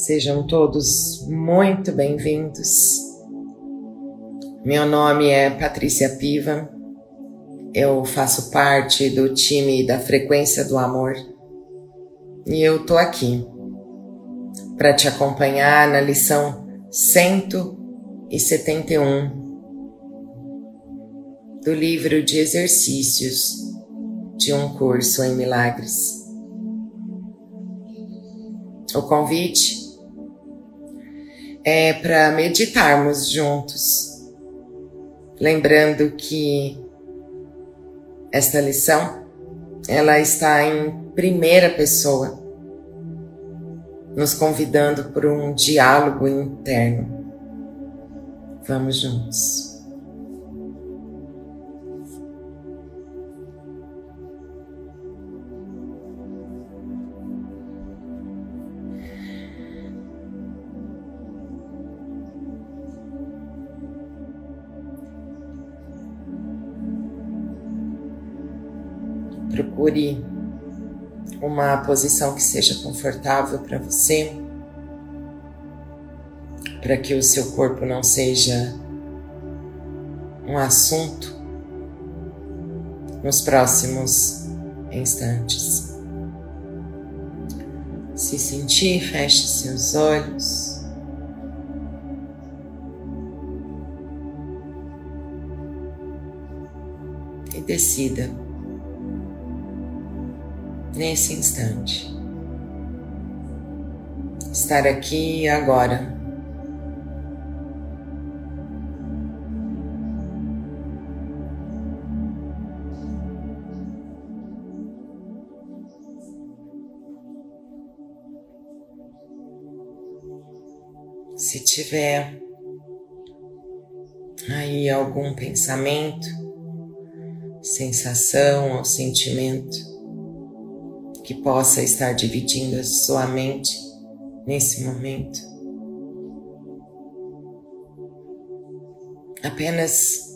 Sejam todos muito bem-vindos. Meu nome é Patrícia Piva. Eu faço parte do time da Frequência do Amor e eu tô aqui para te acompanhar na lição 171 do livro de exercícios de um curso em milagres. O convite é para meditarmos juntos, lembrando que esta lição ela está em primeira pessoa, nos convidando para um diálogo interno. Vamos juntos. Procure uma posição que seja confortável para você, para que o seu corpo não seja um assunto nos próximos instantes. Se sentir, feche seus olhos. E decida nesse instante. Estar aqui agora. Se tiver aí algum pensamento, sensação ou sentimento, que possa estar dividindo a sua mente nesse momento. Apenas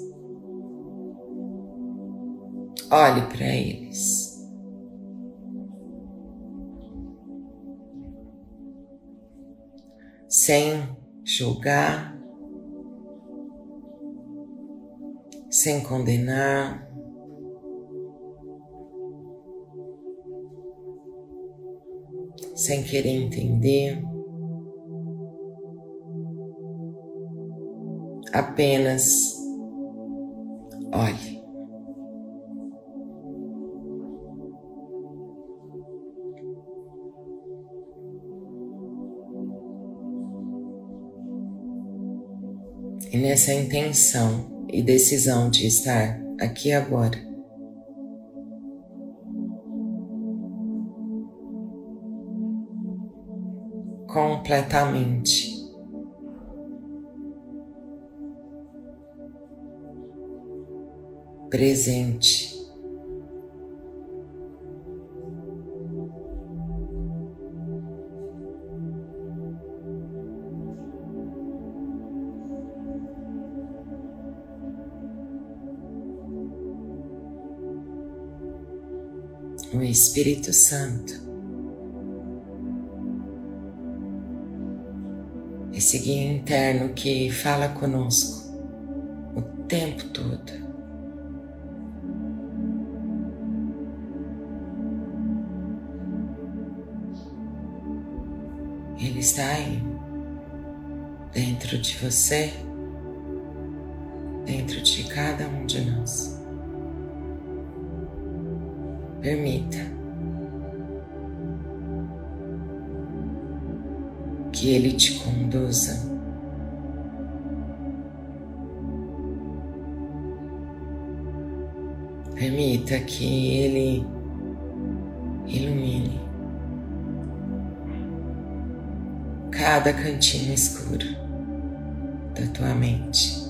olhe para eles. Sem julgar, sem condenar, sem querer entender, apenas olhe. E nessa intenção e decisão de estar aqui agora, completamente. Presente. O Espírito Santo esse guia interno que fala conosco o tempo todo. Ele está aí, dentro de você, dentro de cada um de nós. Permita que Ele te conduza. Permita que Ele ilumine cada cantinho escuro da tua mente.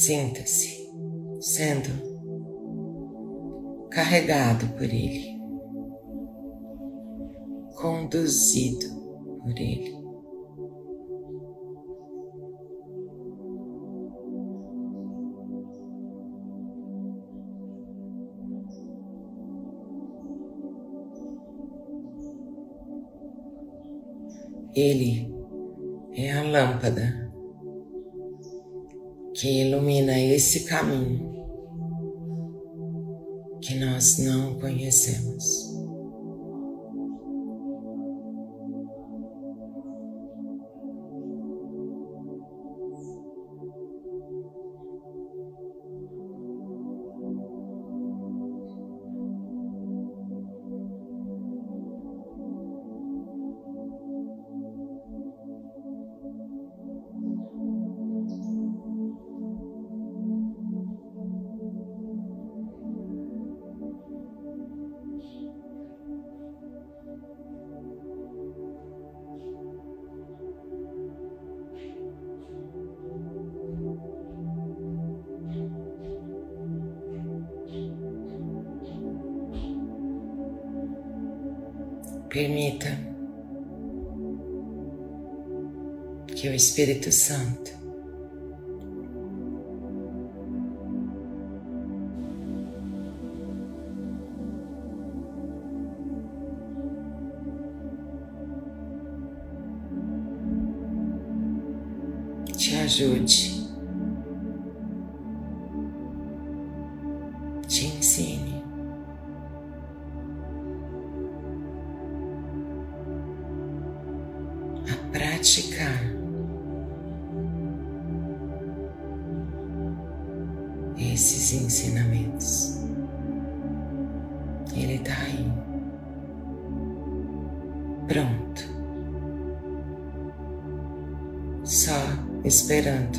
Sinta-se sendo carregado por Ele. conduzido por Ele. Ele é a lâmpada que ilumina esse caminho que nós não conhecemos. Permita que o Espírito Santo te ajude praticar esses ensinamentos. Ele está aí, pronto, só esperando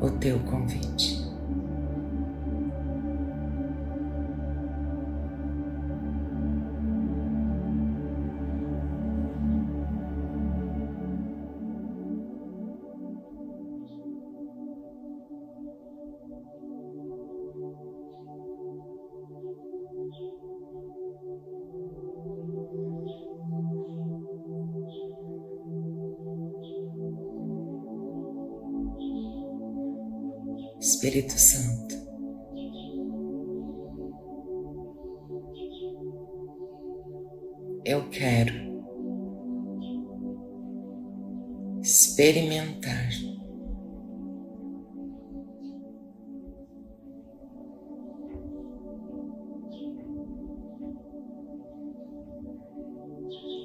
o teu convite. Espírito Santo. Eu quero experimentar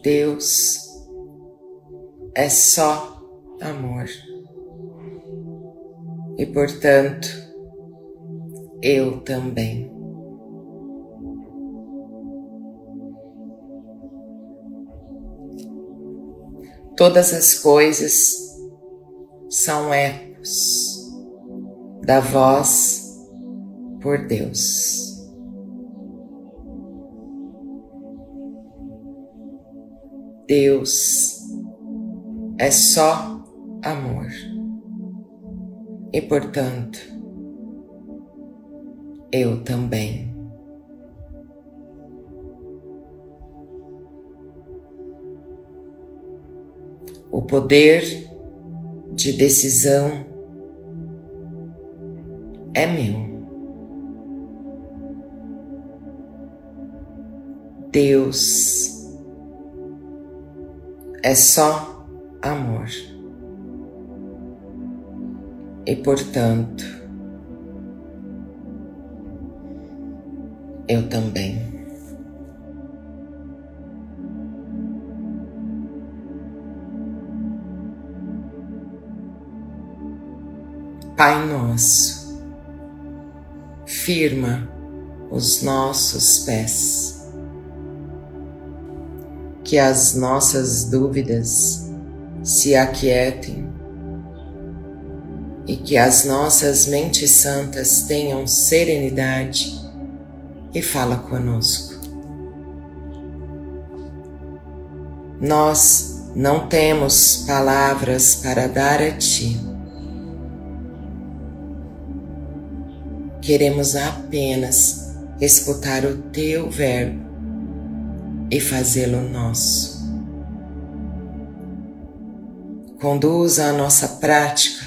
Deus é só amor e, portanto, eu também. Todas as coisas são ecos da voz por Deus. Deus é só amor e, portanto, eu também. O poder de decisão é meu. Deus é só amor e, portanto, eu também. Pai Nosso, firma os nossos pés, que as nossas dúvidas se aquietem e que as nossas mentes santas tenham serenidade e fala conosco. Nós não temos palavras para dar a Ti. Queremos apenas escutar o Teu Verbo e fazê-lo nosso. Conduza a nossa prática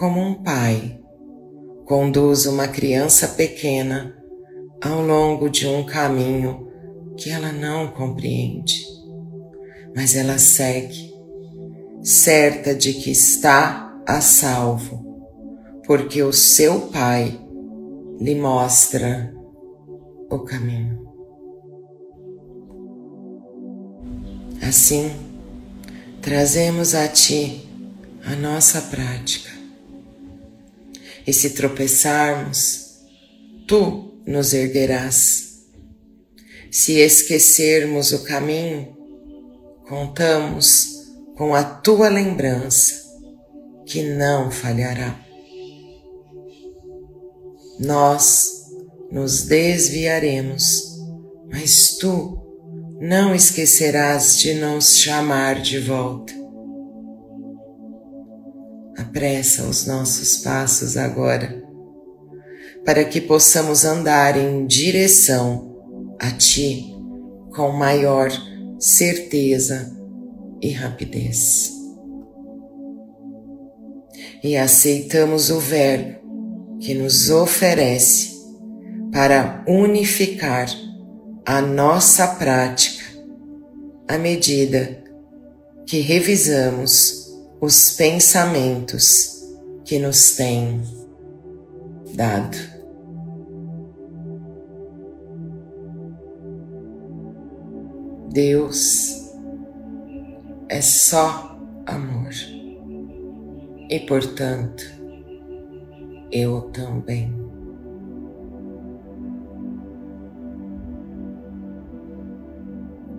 como um pai conduz uma criança pequena ao longo de um caminho que ela não compreende, mas ela segue, certa de que está a salvo, porque o seu pai lhe mostra o caminho. Assim, trazemos a Ti a nossa prática. E se tropeçarmos, Tu nos erguerás. Se esquecermos o caminho, contamos com a Tua lembrança, que não falhará. Nós nos desviaremos, mas Tu não esquecerás de nos chamar de volta. Apressa os nossos passos agora, para que possamos andar em direção a Ti com maior certeza e rapidez. E aceitamos o Verbo que nos oferece para unificar a nossa prática à medida que revisamos os pensamentos que nos têm dado. Deus é só amor e, portanto, eu também.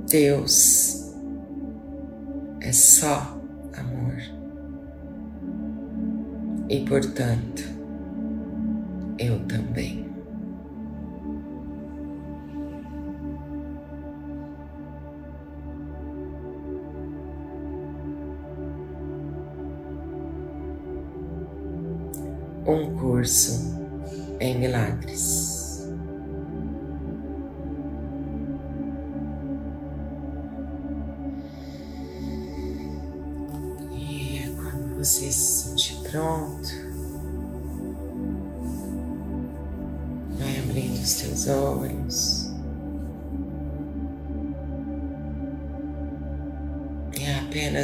Deus é só E portanto, eu também. Um curso em milagres.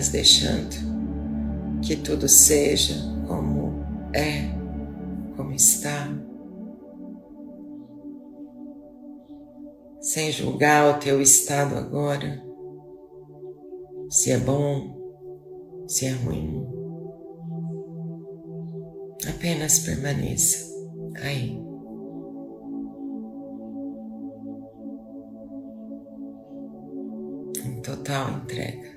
Apenas deixando que tudo seja como é, como está. Sem julgar o teu estado agora, se é bom, se é ruim. Apenas permaneça aí. Em total entrega.